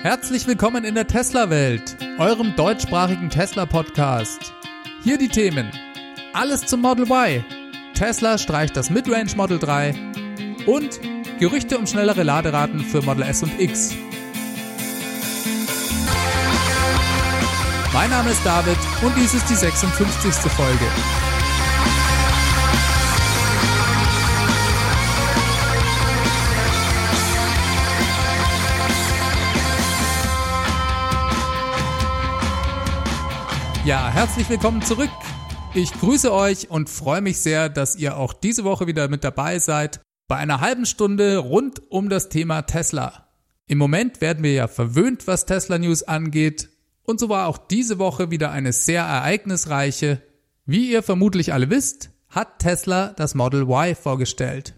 Herzlich willkommen in der Tesla-Welt, eurem deutschsprachigen Tesla-Podcast. Hier die Themen. Alles zum Model Y. Tesla streicht das Midrange Model 3 und Gerüchte um schnellere Laderaten für Model S und X. Mein Name ist David und dies ist die 56. Folge. Ja, herzlich willkommen zurück. Ich grüße euch und freue mich sehr, dass ihr auch diese Woche wieder mit dabei seid bei einer halben Stunde rund um das Thema Tesla. Im Moment werden wir ja verwöhnt, was Tesla News angeht und so war auch diese Woche wieder eine sehr ereignisreiche. Wie ihr vermutlich alle wisst, hat Tesla das Model Y vorgestellt.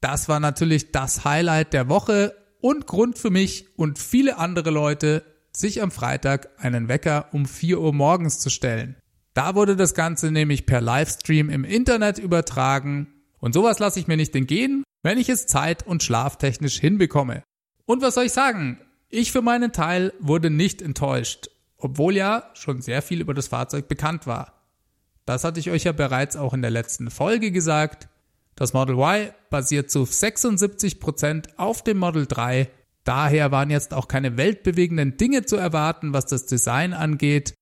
Das war natürlich das Highlight der Woche und Grund für mich und viele andere Leute, sich am Freitag einen Wecker um 4 Uhr morgens zu stellen. Da wurde das Ganze nämlich per Livestream im Internet übertragen und sowas lasse ich mir nicht entgehen, wenn ich es zeit- und schlaftechnisch hinbekomme. Und was soll ich sagen? Ich für meinen Teil wurde nicht enttäuscht, obwohl ja schon sehr viel über das Fahrzeug bekannt war. Das hatte ich euch ja bereits auch in der letzten Folge gesagt. Das Model Y basiert zu 76% auf dem Model 3 Daher waren jetzt auch keine weltbewegenden Dinge zu erwarten, was das Design angeht.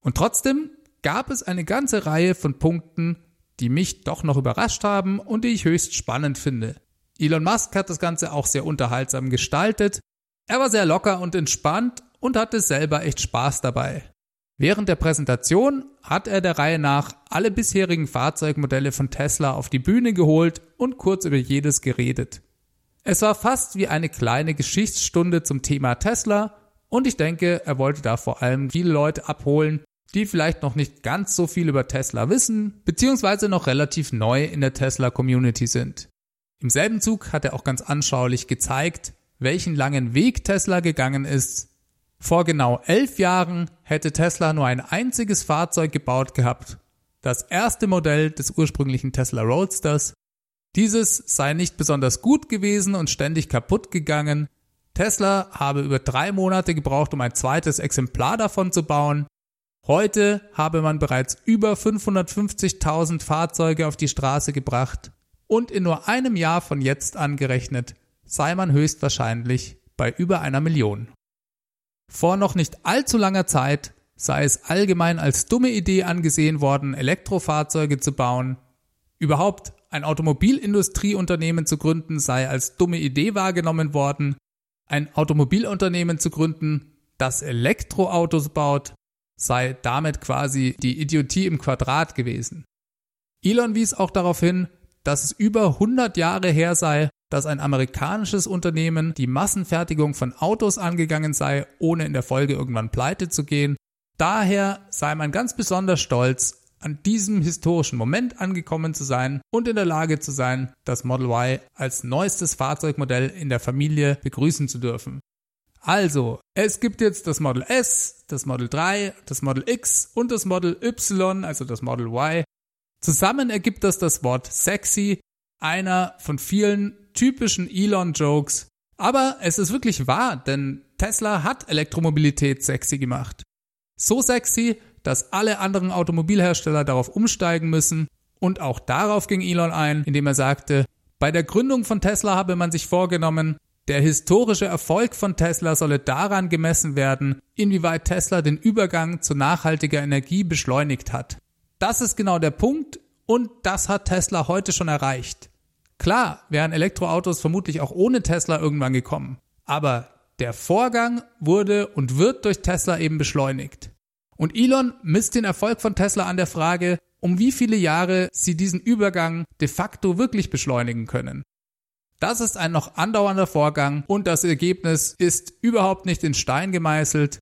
Und trotzdem gab es eine ganze Reihe von Punkten, die mich doch noch überrascht haben und die ich höchst spannend finde. Elon Musk hat das Ganze auch sehr unterhaltsam gestaltet. Er war sehr locker und entspannt und hatte selber echt Spaß dabei. Während der Präsentation hat er der Reihe nach alle bisherigen Fahrzeugmodelle von Tesla auf die Bühne geholt und kurz über jedes geredet. Es war fast wie eine kleine Geschichtsstunde zum Thema Tesla und ich denke, er wollte da vor allem viele Leute abholen, die vielleicht noch nicht ganz so viel über Tesla wissen, beziehungsweise noch relativ neu in der Tesla-Community sind. Im selben Zug hat er auch ganz anschaulich gezeigt, welchen langen Weg Tesla gegangen ist. Vor genau elf Jahren hätte Tesla nur ein einziges Fahrzeug gebaut gehabt, das erste Modell des ursprünglichen Tesla Roadsters, dieses sei nicht besonders gut gewesen und ständig kaputt gegangen. Tesla habe über drei Monate gebraucht, um ein zweites Exemplar davon zu bauen. Heute habe man bereits über 550.000 Fahrzeuge auf die Straße gebracht und in nur einem Jahr von jetzt angerechnet sei man höchstwahrscheinlich bei über einer Million. Vor noch nicht allzu langer Zeit sei es allgemein als dumme Idee angesehen worden, Elektrofahrzeuge zu bauen. Überhaupt ein Automobilindustrieunternehmen zu gründen sei als dumme Idee wahrgenommen worden. Ein Automobilunternehmen zu gründen, das Elektroautos baut, sei damit quasi die Idiotie im Quadrat gewesen. Elon wies auch darauf hin, dass es über 100 Jahre her sei, dass ein amerikanisches Unternehmen die Massenfertigung von Autos angegangen sei, ohne in der Folge irgendwann pleite zu gehen. Daher sei man ganz besonders stolz, an diesem historischen Moment angekommen zu sein und in der Lage zu sein, das Model Y als neuestes Fahrzeugmodell in der Familie begrüßen zu dürfen. Also, es gibt jetzt das Model S, das Model 3, das Model X und das Model Y, also das Model Y. Zusammen ergibt das das Wort sexy, einer von vielen typischen Elon-Jokes. Aber es ist wirklich wahr, denn Tesla hat Elektromobilität sexy gemacht. So sexy, dass alle anderen Automobilhersteller darauf umsteigen müssen. Und auch darauf ging Elon ein, indem er sagte, bei der Gründung von Tesla habe man sich vorgenommen, der historische Erfolg von Tesla solle daran gemessen werden, inwieweit Tesla den Übergang zu nachhaltiger Energie beschleunigt hat. Das ist genau der Punkt und das hat Tesla heute schon erreicht. Klar wären Elektroautos vermutlich auch ohne Tesla irgendwann gekommen, aber der Vorgang wurde und wird durch Tesla eben beschleunigt. Und Elon misst den Erfolg von Tesla an der Frage, um wie viele Jahre sie diesen Übergang de facto wirklich beschleunigen können. Das ist ein noch andauernder Vorgang und das Ergebnis ist überhaupt nicht in Stein gemeißelt.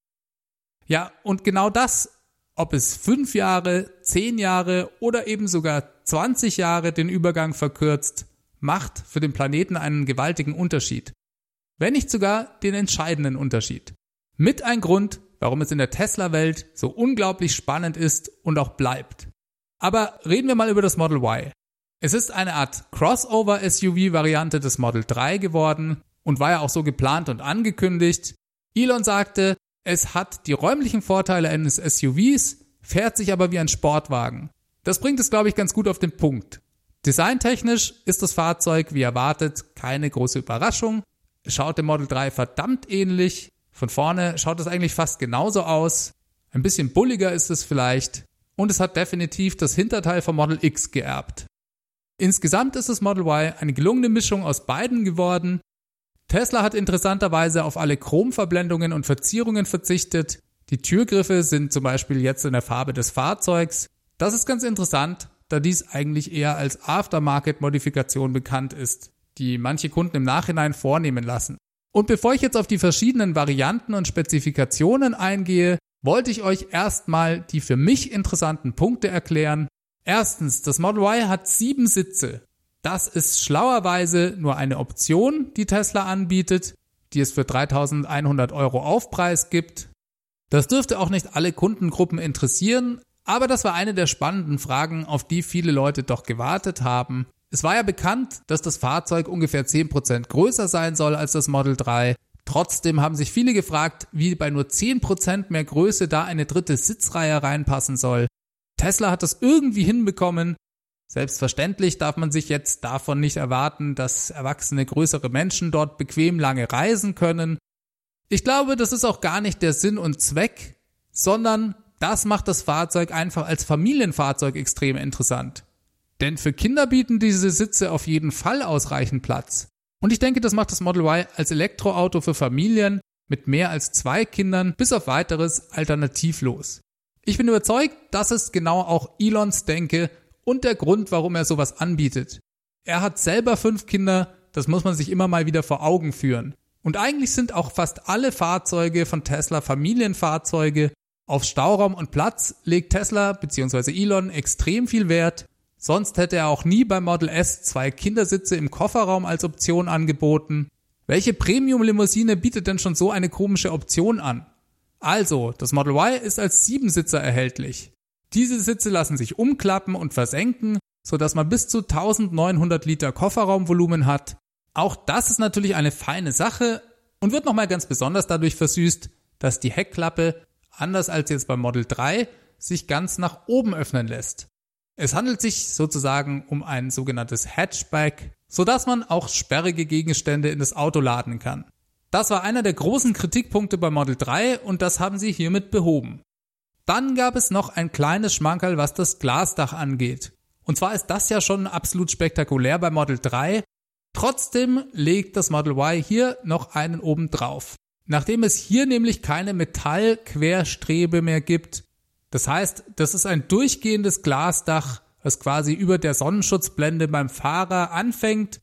Ja, und genau das, ob es fünf Jahre, zehn Jahre oder eben sogar 20 Jahre den Übergang verkürzt, macht für den Planeten einen gewaltigen Unterschied. Wenn nicht sogar den entscheidenden Unterschied. Mit ein Grund, warum es in der Tesla-Welt so unglaublich spannend ist und auch bleibt. Aber reden wir mal über das Model Y. Es ist eine Art Crossover-SUV-Variante des Model 3 geworden und war ja auch so geplant und angekündigt. Elon sagte, es hat die räumlichen Vorteile eines SUVs, fährt sich aber wie ein Sportwagen. Das bringt es, glaube ich, ganz gut auf den Punkt. Designtechnisch ist das Fahrzeug, wie erwartet, keine große Überraschung. Schaut dem Model 3 verdammt ähnlich. Von vorne schaut es eigentlich fast genauso aus. Ein bisschen bulliger ist es vielleicht. Und es hat definitiv das Hinterteil vom Model X geerbt. Insgesamt ist das Model Y eine gelungene Mischung aus beiden geworden. Tesla hat interessanterweise auf alle Chromverblendungen und Verzierungen verzichtet. Die Türgriffe sind zum Beispiel jetzt in der Farbe des Fahrzeugs. Das ist ganz interessant, da dies eigentlich eher als Aftermarket-Modifikation bekannt ist, die manche Kunden im Nachhinein vornehmen lassen. Und bevor ich jetzt auf die verschiedenen Varianten und Spezifikationen eingehe, wollte ich euch erstmal die für mich interessanten Punkte erklären. Erstens, das Model Y hat sieben Sitze. Das ist schlauerweise nur eine Option, die Tesla anbietet, die es für 3100 Euro Aufpreis gibt. Das dürfte auch nicht alle Kundengruppen interessieren, aber das war eine der spannenden Fragen, auf die viele Leute doch gewartet haben. Es war ja bekannt, dass das Fahrzeug ungefähr 10% größer sein soll als das Model 3. Trotzdem haben sich viele gefragt, wie bei nur 10% mehr Größe da eine dritte Sitzreihe reinpassen soll. Tesla hat das irgendwie hinbekommen. Selbstverständlich darf man sich jetzt davon nicht erwarten, dass erwachsene größere Menschen dort bequem lange reisen können. Ich glaube, das ist auch gar nicht der Sinn und Zweck, sondern das macht das Fahrzeug einfach als Familienfahrzeug extrem interessant. Denn für Kinder bieten diese Sitze auf jeden Fall ausreichend Platz. Und ich denke, das macht das Model Y als Elektroauto für Familien mit mehr als zwei Kindern bis auf weiteres alternativlos. Ich bin überzeugt, das ist genau auch Elons Denke und der Grund, warum er sowas anbietet. Er hat selber fünf Kinder, das muss man sich immer mal wieder vor Augen führen. Und eigentlich sind auch fast alle Fahrzeuge von Tesla Familienfahrzeuge auf Stauraum und Platz legt Tesla bzw. Elon extrem viel Wert. Sonst hätte er auch nie beim Model S zwei Kindersitze im Kofferraum als Option angeboten. Welche Premium-Limousine bietet denn schon so eine komische Option an? Also, das Model Y ist als Siebensitzer erhältlich. Diese Sitze lassen sich umklappen und versenken, sodass man bis zu 1900 Liter Kofferraumvolumen hat. Auch das ist natürlich eine feine Sache und wird nochmal ganz besonders dadurch versüßt, dass die Heckklappe anders als jetzt beim Model 3, sich ganz nach oben öffnen lässt. Es handelt sich sozusagen um ein sogenanntes Hatchback, sodass man auch sperrige Gegenstände in das Auto laden kann. Das war einer der großen Kritikpunkte beim Model 3 und das haben sie hiermit behoben. Dann gab es noch ein kleines Schmankerl, was das Glasdach angeht. Und zwar ist das ja schon absolut spektakulär beim Model 3. Trotzdem legt das Model Y hier noch einen oben drauf. Nachdem es hier nämlich keine Metallquerstrebe mehr gibt, das heißt, das ist ein durchgehendes Glasdach, was quasi über der Sonnenschutzblende beim Fahrer anfängt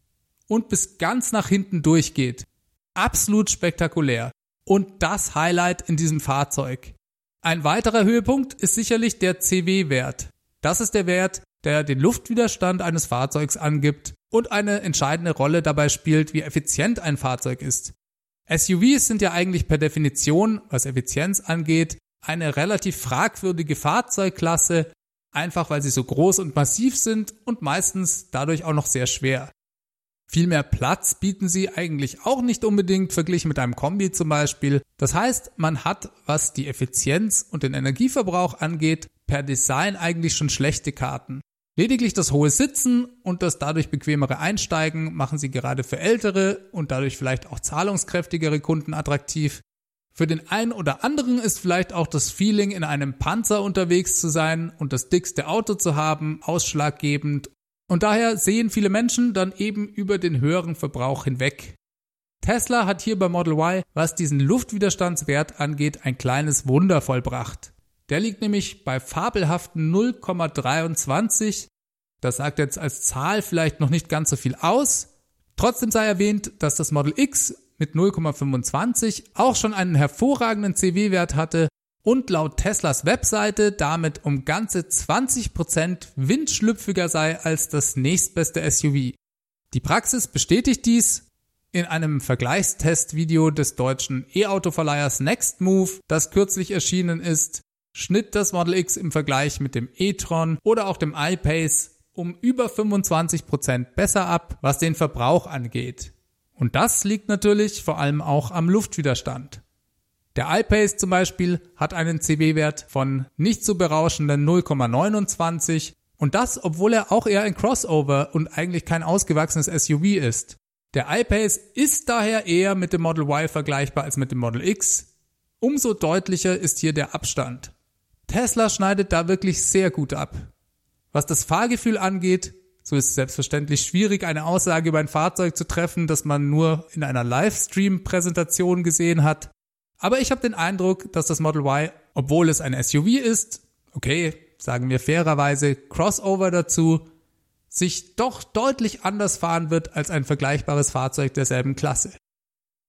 und bis ganz nach hinten durchgeht. Absolut spektakulär. Und das Highlight in diesem Fahrzeug. Ein weiterer Höhepunkt ist sicherlich der CW-Wert. Das ist der Wert, der den Luftwiderstand eines Fahrzeugs angibt und eine entscheidende Rolle dabei spielt, wie effizient ein Fahrzeug ist. SUVs sind ja eigentlich per Definition, was Effizienz angeht, eine relativ fragwürdige Fahrzeugklasse, einfach weil sie so groß und massiv sind und meistens dadurch auch noch sehr schwer. Viel mehr Platz bieten sie eigentlich auch nicht unbedingt verglichen mit einem Kombi zum Beispiel. Das heißt, man hat, was die Effizienz und den Energieverbrauch angeht, per Design eigentlich schon schlechte Karten. Lediglich das hohe Sitzen und das dadurch bequemere Einsteigen machen sie gerade für ältere und dadurch vielleicht auch zahlungskräftigere Kunden attraktiv. Für den einen oder anderen ist vielleicht auch das Feeling, in einem Panzer unterwegs zu sein und das dickste Auto zu haben, ausschlaggebend. Und daher sehen viele Menschen dann eben über den höheren Verbrauch hinweg. Tesla hat hier bei Model Y, was diesen Luftwiderstandswert angeht, ein kleines Wunder vollbracht. Der liegt nämlich bei fabelhaften 0,23. Das sagt jetzt als Zahl vielleicht noch nicht ganz so viel aus. Trotzdem sei erwähnt, dass das Model X mit 0,25 auch schon einen hervorragenden CW-Wert hatte und laut Teslas Webseite damit um ganze 20% windschlüpfiger sei als das nächstbeste SUV. Die Praxis bestätigt dies in einem Vergleichstestvideo des deutschen E-Auto-Verleihers Nextmove, das kürzlich erschienen ist, schnitt das Model X im Vergleich mit dem e-tron oder auch dem iPace um über 25% besser ab, was den Verbrauch angeht. Und das liegt natürlich vor allem auch am Luftwiderstand. Der iPace zum Beispiel hat einen CW-Wert von nicht so berauschenden 0,29 und das, obwohl er auch eher ein Crossover und eigentlich kein ausgewachsenes SUV ist. Der iPace ist daher eher mit dem Model Y vergleichbar als mit dem Model X. Umso deutlicher ist hier der Abstand. Tesla schneidet da wirklich sehr gut ab. Was das Fahrgefühl angeht, so ist es selbstverständlich schwierig, eine Aussage über ein Fahrzeug zu treffen, das man nur in einer Livestream-Präsentation gesehen hat. Aber ich habe den Eindruck, dass das Model Y, obwohl es ein SUV ist, okay, sagen wir fairerweise Crossover dazu, sich doch deutlich anders fahren wird als ein vergleichbares Fahrzeug derselben Klasse.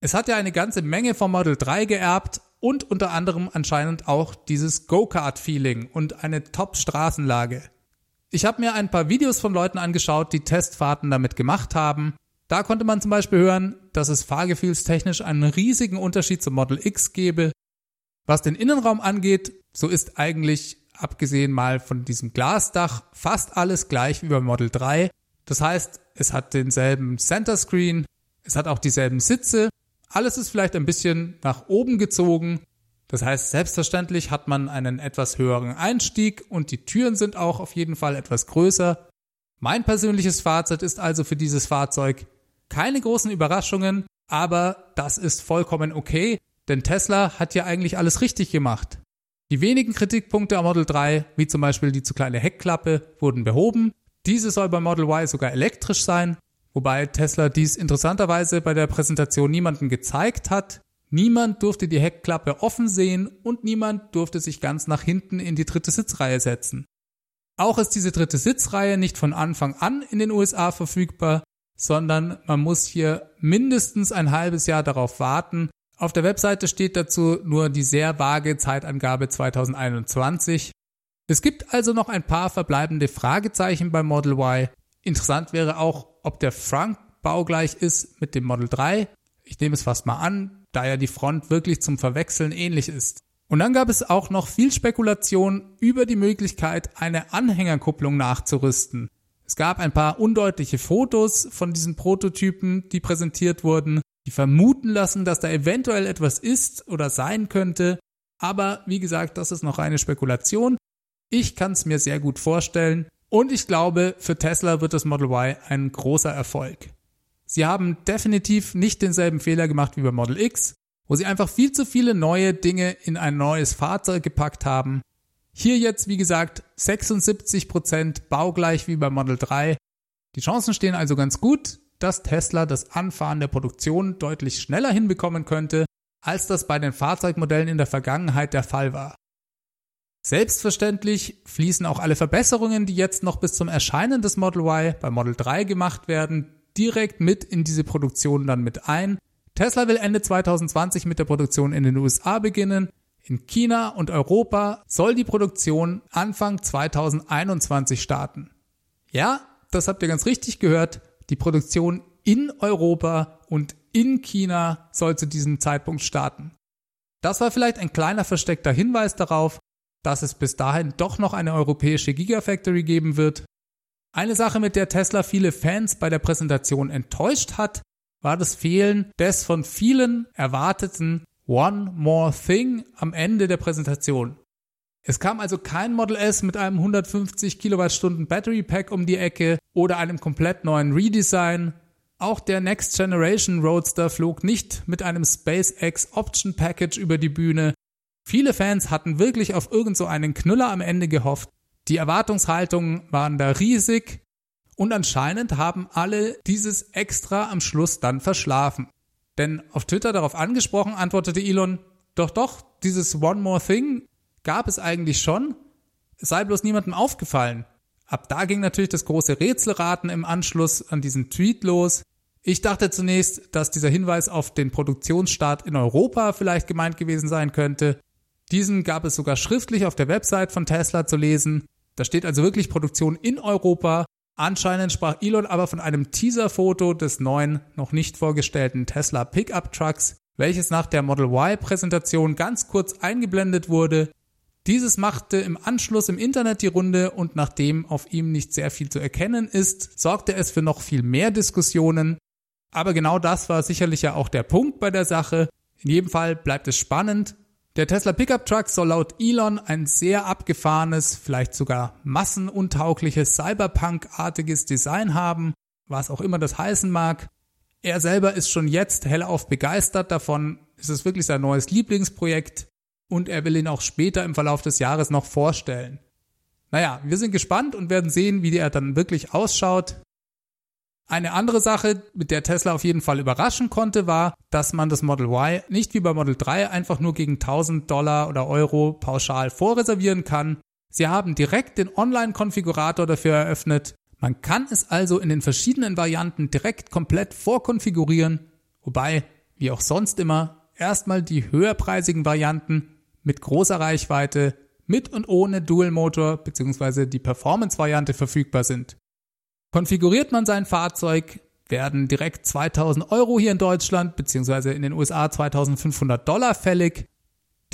Es hat ja eine ganze Menge vom Model 3 geerbt und unter anderem anscheinend auch dieses Go-Kart-Feeling und eine Top-Straßenlage. Ich habe mir ein paar Videos von Leuten angeschaut, die Testfahrten damit gemacht haben da konnte man zum Beispiel hören, dass es fahrgefühlstechnisch einen riesigen Unterschied zum Model X gebe. Was den Innenraum angeht, so ist eigentlich, abgesehen mal von diesem Glasdach, fast alles gleich wie beim Model 3. Das heißt, es hat denselben Center Screen, es hat auch dieselben Sitze, alles ist vielleicht ein bisschen nach oben gezogen. Das heißt, selbstverständlich hat man einen etwas höheren Einstieg und die Türen sind auch auf jeden Fall etwas größer. Mein persönliches Fazit ist also für dieses Fahrzeug, keine großen Überraschungen, aber das ist vollkommen okay, denn Tesla hat ja eigentlich alles richtig gemacht. Die wenigen Kritikpunkte am Model 3, wie zum Beispiel die zu kleine Heckklappe, wurden behoben. Diese soll beim Model Y sogar elektrisch sein, wobei Tesla dies interessanterweise bei der Präsentation niemandem gezeigt hat. Niemand durfte die Heckklappe offen sehen und niemand durfte sich ganz nach hinten in die dritte Sitzreihe setzen. Auch ist diese dritte Sitzreihe nicht von Anfang an in den USA verfügbar, sondern man muss hier mindestens ein halbes Jahr darauf warten. Auf der Webseite steht dazu nur die sehr vage Zeitangabe 2021. Es gibt also noch ein paar verbleibende Fragezeichen beim Model Y. Interessant wäre auch, ob der Front baugleich ist mit dem Model 3. Ich nehme es fast mal an, da ja die Front wirklich zum Verwechseln ähnlich ist. Und dann gab es auch noch viel Spekulation über die Möglichkeit, eine Anhängerkupplung nachzurüsten. Es gab ein paar undeutliche Fotos von diesen Prototypen, die präsentiert wurden, die vermuten lassen, dass da eventuell etwas ist oder sein könnte. Aber wie gesagt, das ist noch reine Spekulation. Ich kann es mir sehr gut vorstellen. Und ich glaube, für Tesla wird das Model Y ein großer Erfolg. Sie haben definitiv nicht denselben Fehler gemacht wie bei Model X, wo sie einfach viel zu viele neue Dinge in ein neues Fahrzeug gepackt haben hier jetzt, wie gesagt, 76% baugleich wie beim Model 3. Die Chancen stehen also ganz gut, dass Tesla das Anfahren der Produktion deutlich schneller hinbekommen könnte, als das bei den Fahrzeugmodellen in der Vergangenheit der Fall war. Selbstverständlich fließen auch alle Verbesserungen, die jetzt noch bis zum Erscheinen des Model Y bei Model 3 gemacht werden, direkt mit in diese Produktion dann mit ein. Tesla will Ende 2020 mit der Produktion in den USA beginnen. In China und Europa soll die Produktion Anfang 2021 starten. Ja, das habt ihr ganz richtig gehört. Die Produktion in Europa und in China soll zu diesem Zeitpunkt starten. Das war vielleicht ein kleiner versteckter Hinweis darauf, dass es bis dahin doch noch eine europäische Gigafactory geben wird. Eine Sache, mit der Tesla viele Fans bei der Präsentation enttäuscht hat, war das Fehlen des von vielen erwarteten One More Thing am Ende der Präsentation. Es kam also kein Model S mit einem 150 Kilowattstunden Battery Pack um die Ecke oder einem komplett neuen Redesign. Auch der Next Generation Roadster flog nicht mit einem SpaceX Option Package über die Bühne. Viele Fans hatten wirklich auf irgend so einen Knüller am Ende gehofft. Die Erwartungshaltungen waren da riesig und anscheinend haben alle dieses extra am Schluss dann verschlafen. Denn auf Twitter darauf angesprochen, antwortete Elon, doch, doch, dieses One More Thing gab es eigentlich schon, es sei bloß niemandem aufgefallen. Ab da ging natürlich das große Rätselraten im Anschluss an diesen Tweet los. Ich dachte zunächst, dass dieser Hinweis auf den Produktionsstart in Europa vielleicht gemeint gewesen sein könnte. Diesen gab es sogar schriftlich auf der Website von Tesla zu lesen. Da steht also wirklich Produktion in Europa Anscheinend sprach Elon aber von einem Teaser-Foto des neuen, noch nicht vorgestellten Tesla Pickup Trucks, welches nach der Model Y-Präsentation ganz kurz eingeblendet wurde. Dieses machte im Anschluss im Internet die Runde und nachdem auf ihm nicht sehr viel zu erkennen ist, sorgte es für noch viel mehr Diskussionen. Aber genau das war sicherlich ja auch der Punkt bei der Sache. In jedem Fall bleibt es spannend. Der Tesla Pickup Truck soll laut Elon ein sehr abgefahrenes, vielleicht sogar massenuntaugliches Cyberpunk-artiges Design haben, was auch immer das heißen mag. Er selber ist schon jetzt hellauf begeistert davon. Es ist wirklich sein neues Lieblingsprojekt und er will ihn auch später im Verlauf des Jahres noch vorstellen. Naja, wir sind gespannt und werden sehen, wie der dann wirklich ausschaut. Eine andere Sache, mit der Tesla auf jeden Fall überraschen konnte, war, dass man das Model Y nicht wie bei Model 3 einfach nur gegen 1000 Dollar oder Euro pauschal vorreservieren kann. Sie haben direkt den Online-Konfigurator dafür eröffnet. Man kann es also in den verschiedenen Varianten direkt komplett vorkonfigurieren, wobei, wie auch sonst immer, erstmal die höherpreisigen Varianten mit großer Reichweite mit und ohne Dual Motor bzw. die Performance-Variante verfügbar sind. Konfiguriert man sein Fahrzeug, werden direkt 2000 Euro hier in Deutschland bzw. in den USA 2500 Dollar fällig.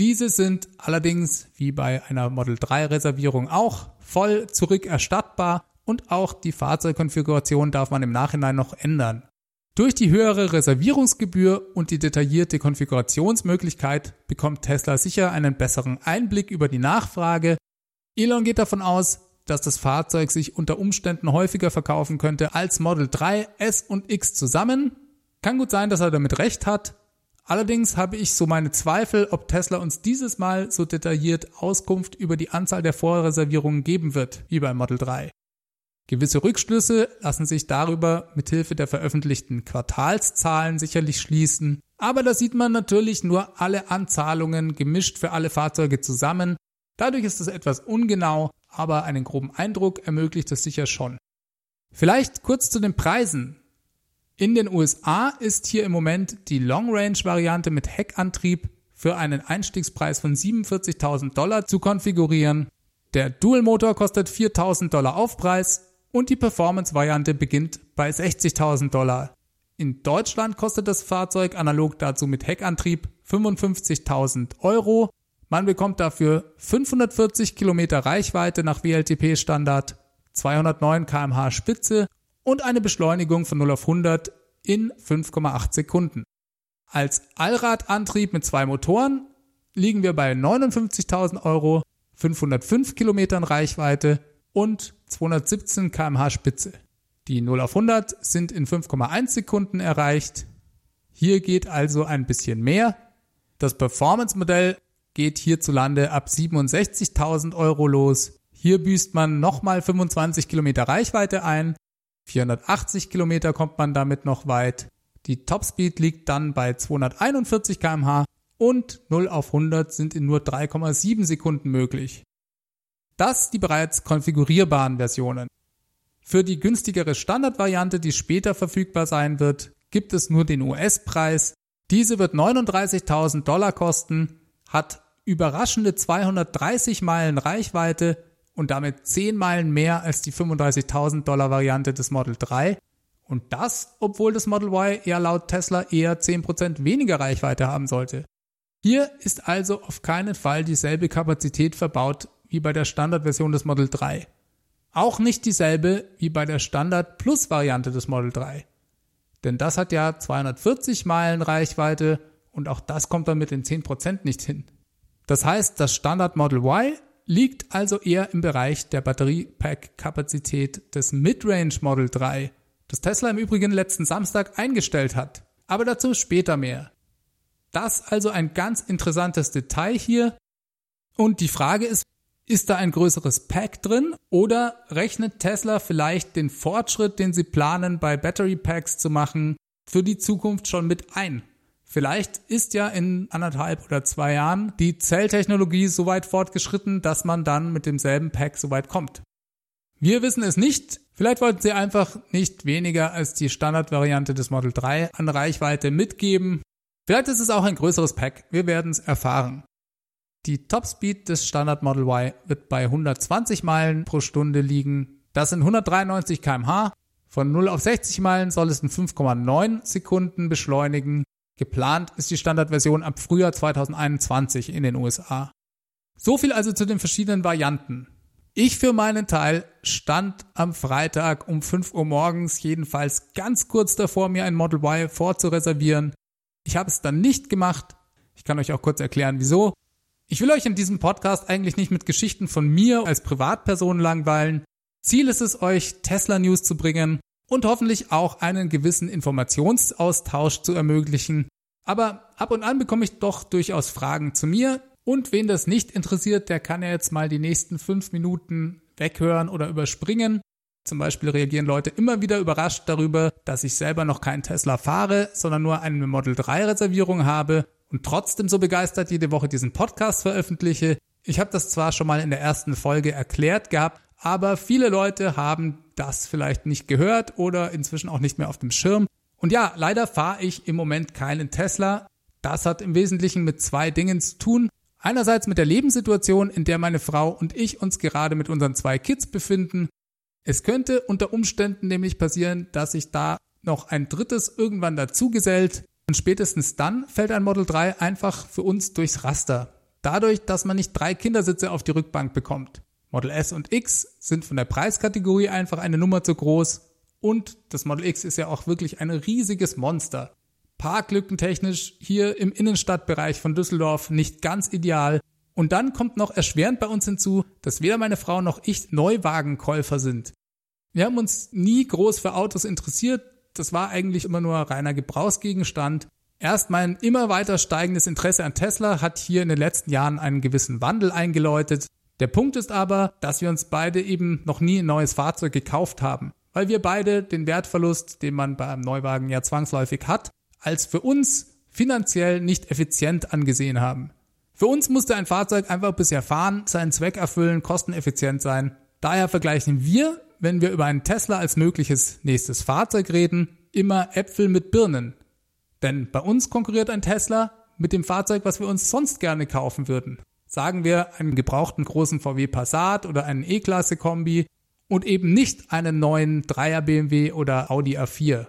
Diese sind allerdings, wie bei einer Model 3 Reservierung auch, voll zurückerstattbar und auch die Fahrzeugkonfiguration darf man im Nachhinein noch ändern. Durch die höhere Reservierungsgebühr und die detaillierte Konfigurationsmöglichkeit bekommt Tesla sicher einen besseren Einblick über die Nachfrage. Elon geht davon aus, dass das Fahrzeug sich unter Umständen häufiger verkaufen könnte als Model 3, S und X zusammen. Kann gut sein, dass er damit recht hat. Allerdings habe ich so meine Zweifel, ob Tesla uns dieses Mal so detailliert Auskunft über die Anzahl der Vorreservierungen geben wird, wie bei Model 3. Gewisse Rückschlüsse lassen sich darüber mithilfe der veröffentlichten Quartalszahlen sicherlich schließen, aber da sieht man natürlich nur alle Anzahlungen gemischt für alle Fahrzeuge zusammen. Dadurch ist es etwas ungenau, aber einen groben Eindruck ermöglicht es sicher schon. Vielleicht kurz zu den Preisen. In den USA ist hier im Moment die Long Range Variante mit Heckantrieb für einen Einstiegspreis von 47.000 Dollar zu konfigurieren. Der Dual Motor kostet 4.000 Dollar Aufpreis und die Performance-Variante beginnt bei 60.000 Dollar. In Deutschland kostet das Fahrzeug analog dazu mit Heckantrieb 55.000 Euro. Man bekommt dafür 540 Kilometer Reichweite nach WLTP-Standard, 209 kmh Spitze und eine Beschleunigung von 0 auf 100 in 5,8 Sekunden. Als Allradantrieb mit zwei Motoren liegen wir bei 59.000 Euro, 505 Kilometern Reichweite und 217 kmh Spitze. Die 0 auf 100 sind in 5,1 Sekunden erreicht. Hier geht also ein bisschen mehr. Das Performance-Modell geht hierzulande ab 67.000 Euro los. Hier büßt man nochmal 25 Kilometer Reichweite ein. 480 Kilometer kommt man damit noch weit. Die Topspeed liegt dann bei 241 kmh und 0 auf 100 sind in nur 3,7 Sekunden möglich. Das die bereits konfigurierbaren Versionen. Für die günstigere Standardvariante, die später verfügbar sein wird, gibt es nur den US-Preis. Diese wird 39.000 Dollar kosten, hat überraschende 230 Meilen Reichweite und damit 10 Meilen mehr als die 35.000 Dollar Variante des Model 3. Und das, obwohl das Model Y ja laut Tesla eher 10% weniger Reichweite haben sollte. Hier ist also auf keinen Fall dieselbe Kapazität verbaut wie bei der Standardversion des Model 3. Auch nicht dieselbe wie bei der Standard Plus Variante des Model 3. Denn das hat ja 240 Meilen Reichweite und auch das kommt dann mit den 10% nicht hin. Das heißt, das Standard Model Y liegt also eher im Bereich der Batteriepack-Kapazität des Midrange Model 3, das Tesla im Übrigen letzten Samstag eingestellt hat. Aber dazu später mehr. Das also ein ganz interessantes Detail hier. Und die Frage ist, ist da ein größeres Pack drin oder rechnet Tesla vielleicht den Fortschritt, den sie planen, bei Battery Packs zu machen, für die Zukunft schon mit ein? Vielleicht ist ja in anderthalb oder zwei Jahren die Zelltechnologie so weit fortgeschritten, dass man dann mit demselben Pack so weit kommt. Wir wissen es nicht. Vielleicht wollten sie einfach nicht weniger als die Standardvariante des Model 3 an Reichweite mitgeben. Vielleicht ist es auch ein größeres Pack. Wir werden es erfahren. Die Topspeed des Standard Model Y wird bei 120 Meilen pro Stunde liegen. Das sind 193 kmh. Von 0 auf 60 Meilen soll es in 5,9 Sekunden beschleunigen. Geplant ist die Standardversion ab Frühjahr 2021 in den USA. So viel also zu den verschiedenen Varianten. Ich für meinen Teil stand am Freitag um 5 Uhr morgens jedenfalls ganz kurz davor, mir ein Model Y vorzureservieren. Ich habe es dann nicht gemacht. Ich kann euch auch kurz erklären, wieso. Ich will euch in diesem Podcast eigentlich nicht mit Geschichten von mir als Privatperson langweilen. Ziel ist es, euch Tesla News zu bringen und hoffentlich auch einen gewissen Informationsaustausch zu ermöglichen. Aber ab und an bekomme ich doch durchaus Fragen zu mir. Und wen das nicht interessiert, der kann ja jetzt mal die nächsten fünf Minuten weghören oder überspringen. Zum Beispiel reagieren Leute immer wieder überrascht darüber, dass ich selber noch keinen Tesla fahre, sondern nur eine Model 3 Reservierung habe und trotzdem so begeistert jede Woche diesen Podcast veröffentliche. Ich habe das zwar schon mal in der ersten Folge erklärt gehabt, aber viele Leute haben das vielleicht nicht gehört oder inzwischen auch nicht mehr auf dem Schirm. Und ja, leider fahre ich im Moment keinen Tesla. Das hat im Wesentlichen mit zwei Dingen zu tun. Einerseits mit der Lebenssituation, in der meine Frau und ich uns gerade mit unseren zwei Kids befinden. Es könnte unter Umständen nämlich passieren, dass sich da noch ein drittes irgendwann dazugesellt und spätestens dann fällt ein Model 3 einfach für uns durchs Raster. Dadurch, dass man nicht drei Kindersitze auf die Rückbank bekommt. Model S und X sind von der Preiskategorie einfach eine Nummer zu groß und das Model X ist ja auch wirklich ein riesiges Monster. Parklückentechnisch hier im Innenstadtbereich von Düsseldorf nicht ganz ideal. Und dann kommt noch erschwerend bei uns hinzu, dass weder meine Frau noch ich Neuwagenkäufer sind. Wir haben uns nie groß für Autos interessiert. Das war eigentlich immer nur reiner Gebrauchsgegenstand. Erst mein immer weiter steigendes Interesse an Tesla hat hier in den letzten Jahren einen gewissen Wandel eingeläutet. Der Punkt ist aber, dass wir uns beide eben noch nie ein neues Fahrzeug gekauft haben, weil wir beide den Wertverlust, den man bei einem Neuwagen ja zwangsläufig hat, als für uns finanziell nicht effizient angesehen haben. Für uns musste ein Fahrzeug einfach bisher fahren, seinen Zweck erfüllen, kosteneffizient sein. Daher vergleichen wir, wenn wir über einen Tesla als mögliches nächstes Fahrzeug reden, immer Äpfel mit Birnen. Denn bei uns konkurriert ein Tesla mit dem Fahrzeug, was wir uns sonst gerne kaufen würden. Sagen wir einen gebrauchten großen VW Passat oder einen E-Klasse Kombi und eben nicht einen neuen 3er BMW oder Audi A4.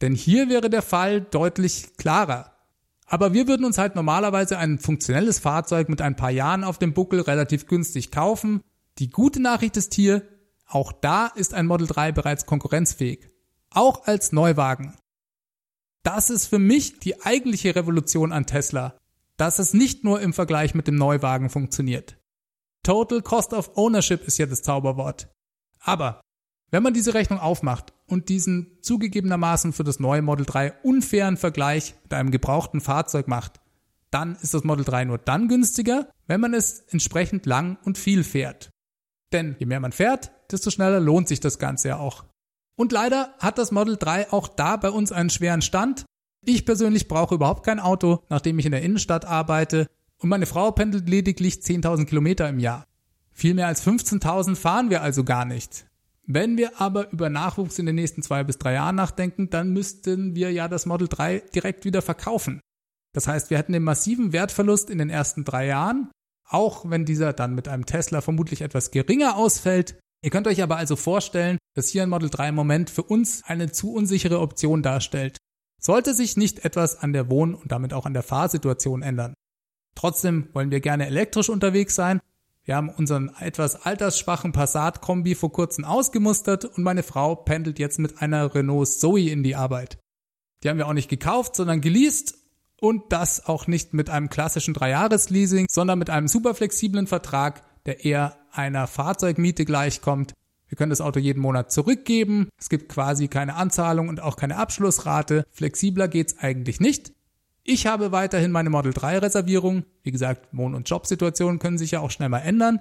Denn hier wäre der Fall deutlich klarer. Aber wir würden uns halt normalerweise ein funktionelles Fahrzeug mit ein paar Jahren auf dem Buckel relativ günstig kaufen. Die gute Nachricht ist hier, auch da ist ein Model 3 bereits konkurrenzfähig. Auch als Neuwagen. Das ist für mich die eigentliche Revolution an Tesla, dass es nicht nur im Vergleich mit dem Neuwagen funktioniert. Total Cost of Ownership ist ja das Zauberwort. Aber wenn man diese Rechnung aufmacht und diesen zugegebenermaßen für das neue Model 3 unfairen Vergleich mit einem gebrauchten Fahrzeug macht, dann ist das Model 3 nur dann günstiger, wenn man es entsprechend lang und viel fährt. Denn je mehr man fährt, desto schneller lohnt sich das Ganze ja auch. Und leider hat das Model 3 auch da bei uns einen schweren Stand. Ich persönlich brauche überhaupt kein Auto, nachdem ich in der Innenstadt arbeite und meine Frau pendelt lediglich 10.000 Kilometer im Jahr. Viel mehr als 15.000 fahren wir also gar nicht. Wenn wir aber über Nachwuchs in den nächsten zwei bis drei Jahren nachdenken, dann müssten wir ja das Model 3 direkt wieder verkaufen. Das heißt, wir hätten den massiven Wertverlust in den ersten drei Jahren, auch wenn dieser dann mit einem Tesla vermutlich etwas geringer ausfällt. Ihr könnt euch aber also vorstellen, dass hier ein Model 3 im Moment für uns eine zu unsichere Option darstellt. Sollte sich nicht etwas an der Wohn- und damit auch an der Fahrsituation ändern. Trotzdem wollen wir gerne elektrisch unterwegs sein wir haben unseren etwas altersschwachen Passat-Kombi vor kurzem ausgemustert und meine Frau pendelt jetzt mit einer Renault Zoe in die Arbeit. Die haben wir auch nicht gekauft, sondern geleast und das auch nicht mit einem klassischen Dreijahres-Leasing, sondern mit einem super flexiblen Vertrag, der eher einer Fahrzeugmiete gleichkommt. Wir können das Auto jeden Monat zurückgeben. Es gibt quasi keine Anzahlung und auch keine Abschlussrate. Flexibler geht's eigentlich nicht. Ich habe weiterhin meine Model 3 Reservierung. Wie gesagt, Wohn- und Jobsituationen können sich ja auch schnell mal ändern.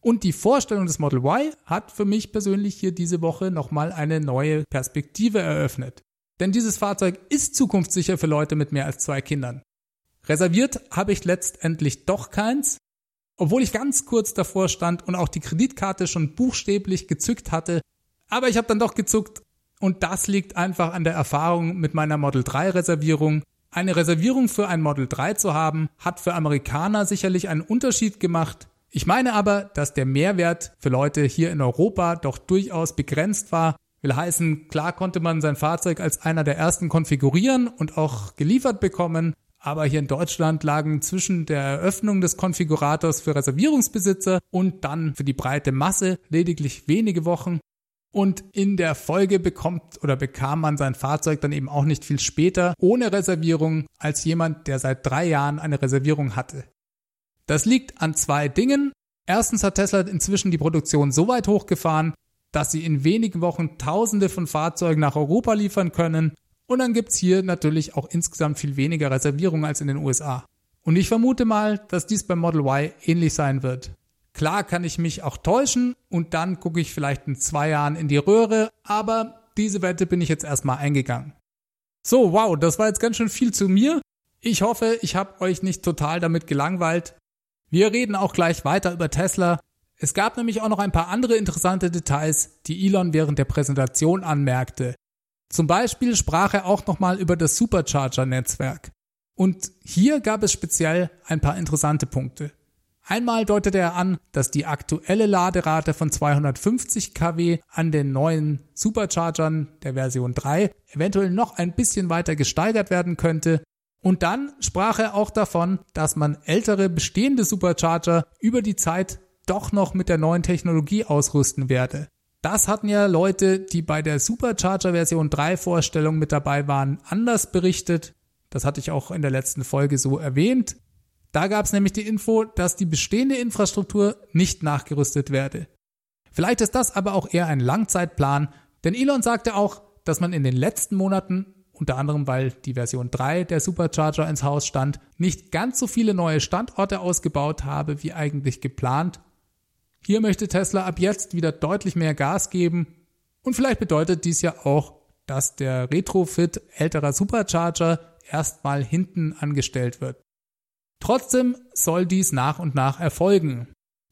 Und die Vorstellung des Model Y hat für mich persönlich hier diese Woche nochmal eine neue Perspektive eröffnet. Denn dieses Fahrzeug ist zukunftssicher für Leute mit mehr als zwei Kindern. Reserviert habe ich letztendlich doch keins, obwohl ich ganz kurz davor stand und auch die Kreditkarte schon buchstäblich gezückt hatte. Aber ich habe dann doch gezuckt und das liegt einfach an der Erfahrung mit meiner Model 3 Reservierung eine Reservierung für ein Model 3 zu haben, hat für Amerikaner sicherlich einen Unterschied gemacht. Ich meine aber, dass der Mehrwert für Leute hier in Europa doch durchaus begrenzt war. Will heißen, klar konnte man sein Fahrzeug als einer der ersten konfigurieren und auch geliefert bekommen, aber hier in Deutschland lagen zwischen der Eröffnung des Konfigurators für Reservierungsbesitzer und dann für die breite Masse lediglich wenige Wochen Und in der Folge bekommt oder bekam man sein Fahrzeug dann eben auch nicht viel später ohne Reservierung als jemand, der seit drei Jahren eine Reservierung hatte. Das liegt an zwei Dingen. Erstens hat Tesla inzwischen die Produktion so weit hochgefahren, dass sie in wenigen Wochen Tausende von Fahrzeugen nach Europa liefern können. Und dann gibt's hier natürlich auch insgesamt viel weniger Reservierungen als in den USA. Und ich vermute mal, dass dies beim Model Y ähnlich sein wird. Klar kann ich mich auch täuschen und dann gucke ich vielleicht in zwei Jahren in die Röhre, aber diese Wette bin ich jetzt erstmal eingegangen. So, wow, das war jetzt ganz schön viel zu mir. Ich hoffe, ich habe euch nicht total damit gelangweilt. Wir reden auch gleich weiter über Tesla. Es gab nämlich auch noch ein paar andere interessante Details, die Elon während der Präsentation anmerkte. Zum Beispiel sprach er auch nochmal über das Supercharger-Netzwerk. Und hier gab es speziell ein paar interessante Punkte. Einmal deutete er an, dass die aktuelle Laderate von 250 kW an den neuen Superchargern der Version 3 eventuell noch ein bisschen weiter gesteigert werden könnte. Und dann sprach er auch davon, dass man ältere bestehende Supercharger über die Zeit doch noch mit der neuen Technologie ausrüsten werde. Das hatten ja Leute, die bei der Supercharger Version 3 Vorstellung mit dabei waren, anders berichtet. Das hatte ich auch in der letzten Folge so erwähnt. Da gab es nämlich die Info, dass die bestehende Infrastruktur nicht nachgerüstet werde. Vielleicht ist das aber auch eher ein Langzeitplan, denn Elon sagte auch, dass man in den letzten Monaten, unter anderem weil die Version 3 der Supercharger ins Haus stand, nicht ganz so viele neue Standorte ausgebaut habe wie eigentlich geplant. Hier möchte Tesla ab jetzt wieder deutlich mehr Gas geben und vielleicht bedeutet dies ja auch, dass der Retrofit älterer Supercharger erstmal hinten angestellt wird. Trotzdem soll dies nach und nach erfolgen.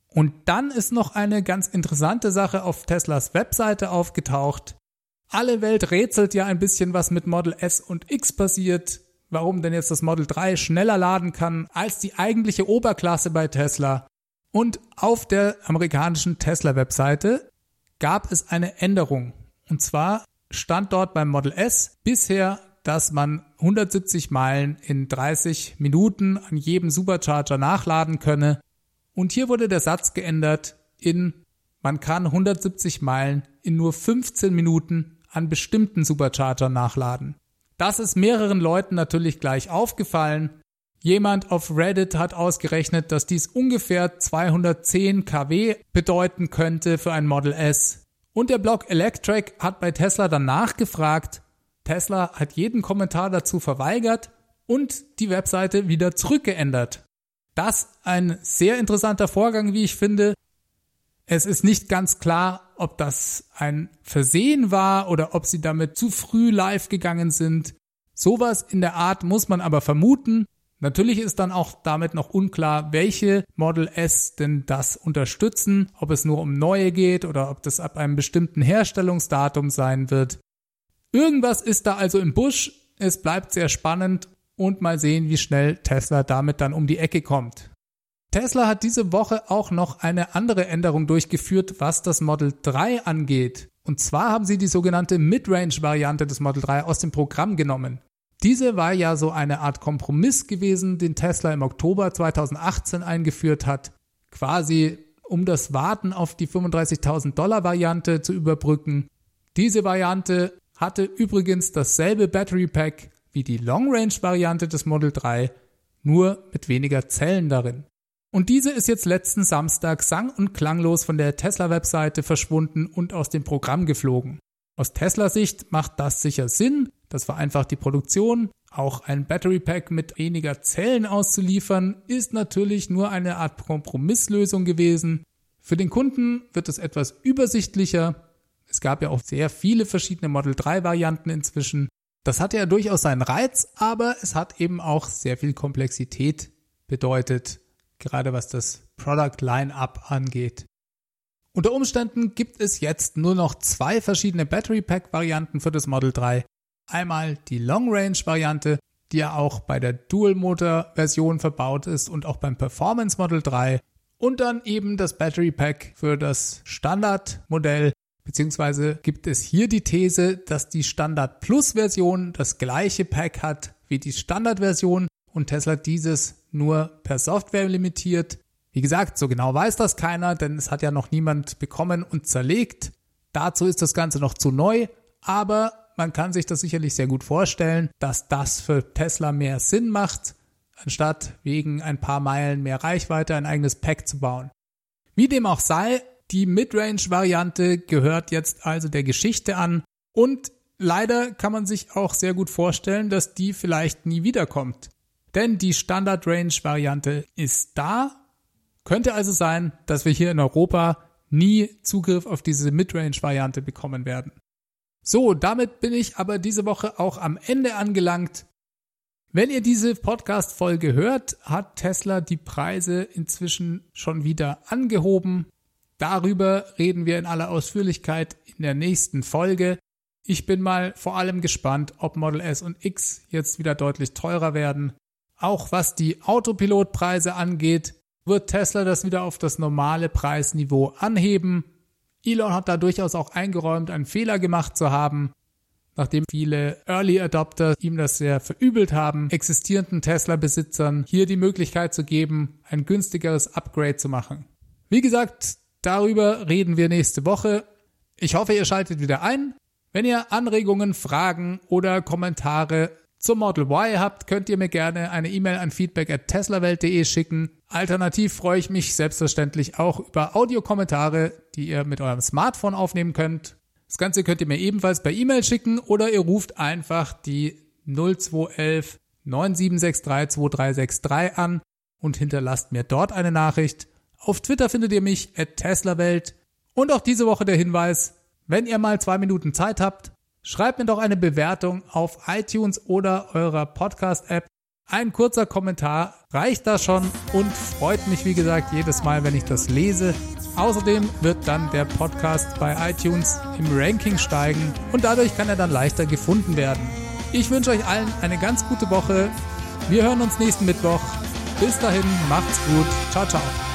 Und dann ist noch eine ganz interessante Sache auf Teslas Webseite aufgetaucht. Alle Welt rätselt ja ein bisschen, was mit Model S und X passiert, warum denn jetzt das Model 3 schneller laden kann als die eigentliche Oberklasse bei Tesla. Und auf der amerikanischen Tesla-Webseite gab es eine Änderung. Und zwar stand dort beim Model S bisher dass man 170 Meilen in 30 Minuten an jedem Supercharger nachladen könne. Und hier wurde der Satz geändert in man kann 170 Meilen in nur 15 Minuten an bestimmten Supercharger nachladen. Das ist mehreren Leuten natürlich gleich aufgefallen. Jemand auf Reddit hat ausgerechnet, dass dies ungefähr 210 kW bedeuten könnte für ein Model S. Und der Blog Electric hat bei Tesla dann nachgefragt Tesla hat jeden Kommentar dazu verweigert und die Webseite wieder zurückgeändert. Das ein sehr interessanter Vorgang, wie ich finde. Es ist nicht ganz klar, ob das ein Versehen war oder ob sie damit zu früh live gegangen sind. Sowas in der Art muss man aber vermuten. Natürlich ist dann auch damit noch unklar, welche Model S denn das unterstützen, ob es nur um neue geht oder ob das ab einem bestimmten Herstellungsdatum sein wird. Irgendwas ist da also im Busch. Es bleibt sehr spannend und mal sehen, wie schnell Tesla damit dann um die Ecke kommt. Tesla hat diese Woche auch noch eine andere Änderung durchgeführt, was das Model 3 angeht. Und zwar haben sie die sogenannte Midrange-Variante des Model 3 aus dem Programm genommen. Diese war ja so eine Art Kompromiss gewesen, den Tesla im Oktober 2018 eingeführt hat, quasi um das Warten auf die 35.000 Dollar Variante zu überbrücken. Diese Variante hatte übrigens dasselbe Battery Pack wie die Long Range Variante des Model 3, nur mit weniger Zellen darin. Und diese ist jetzt letzten Samstag sang- und klanglos von der Tesla-Webseite verschwunden und aus dem Programm geflogen. Aus Tesla-Sicht macht das sicher Sinn, das vereinfacht die Produktion. Auch ein Battery Pack mit weniger Zellen auszuliefern, ist natürlich nur eine Art Kompromisslösung gewesen. Für den Kunden wird es etwas übersichtlicher es gab ja auch sehr viele verschiedene Model 3 Varianten inzwischen. Das hatte ja durchaus seinen Reiz, aber es hat eben auch sehr viel Komplexität bedeutet, gerade was das Product Line-up angeht. Unter Umständen gibt es jetzt nur noch zwei verschiedene Battery Pack Varianten für das Model 3. Einmal die Long Range Variante, die ja auch bei der Dual Motor Version verbaut ist und auch beim Performance Model 3 und dann eben das Battery Pack für das Standard Modell, Beziehungsweise gibt es hier die These, dass die Standard Plus Version das gleiche Pack hat wie die Standard Version und Tesla dieses nur per Software limitiert. Wie gesagt, so genau weiß das keiner, denn es hat ja noch niemand bekommen und zerlegt. Dazu ist das Ganze noch zu neu, aber man kann sich das sicherlich sehr gut vorstellen, dass das für Tesla mehr Sinn macht, anstatt wegen ein paar Meilen mehr Reichweite ein eigenes Pack zu bauen. Wie dem auch sei, die Midrange-Variante gehört jetzt also der Geschichte an und leider kann man sich auch sehr gut vorstellen, dass die vielleicht nie wiederkommt. Denn die Standard-Range-Variante ist da. Könnte also sein, dass wir hier in Europa nie Zugriff auf diese Midrange-Variante bekommen werden. So, damit bin ich aber diese Woche auch am Ende angelangt. Wenn ihr diese Podcast-Folge hört, hat Tesla die Preise inzwischen schon wieder angehoben. Darüber reden wir in aller Ausführlichkeit in der nächsten Folge. Ich bin mal vor allem gespannt, ob Model S und X jetzt wieder deutlich teurer werden. Auch was die Autopilotpreise angeht, wird Tesla das wieder auf das normale Preisniveau anheben. Elon hat da durchaus auch eingeräumt, einen Fehler gemacht zu haben. Nachdem viele Early Adopter ihm das sehr verübelt haben, existierenden Tesla-Besitzern hier die Möglichkeit zu geben, ein günstigeres Upgrade zu machen. Wie gesagt, darüber reden wir nächste Woche. Ich hoffe, ihr schaltet wieder ein. Wenn ihr Anregungen, Fragen oder Kommentare zum Model Y habt, könnt ihr mir gerne eine E-Mail an feedback at teslawelt.de schicken. Alternativ freue ich mich selbstverständlich auch über Audiokommentare, die ihr mit eurem Smartphone aufnehmen könnt. Das Ganze könnt ihr mir ebenfalls per E-Mail schicken oder ihr ruft einfach die 0211 9763 2363 an und hinterlasst mir dort eine Nachricht. Auf Twitter findet ihr mich at teslawelt. Und auch diese Woche der Hinweis, wenn ihr mal zwei Minuten Zeit habt, Schreibt mir doch eine Bewertung auf iTunes oder eurer Podcast-App. Ein kurzer Kommentar reicht da schon und freut mich, wie gesagt, jedes Mal, wenn ich das lese. Außerdem wird dann der Podcast bei iTunes im Ranking steigen und dadurch kann er dann leichter gefunden werden. Ich wünsche euch allen eine ganz gute Woche. Wir hören uns nächsten Mittwoch. Bis dahin, macht's gut. Ciao, ciao.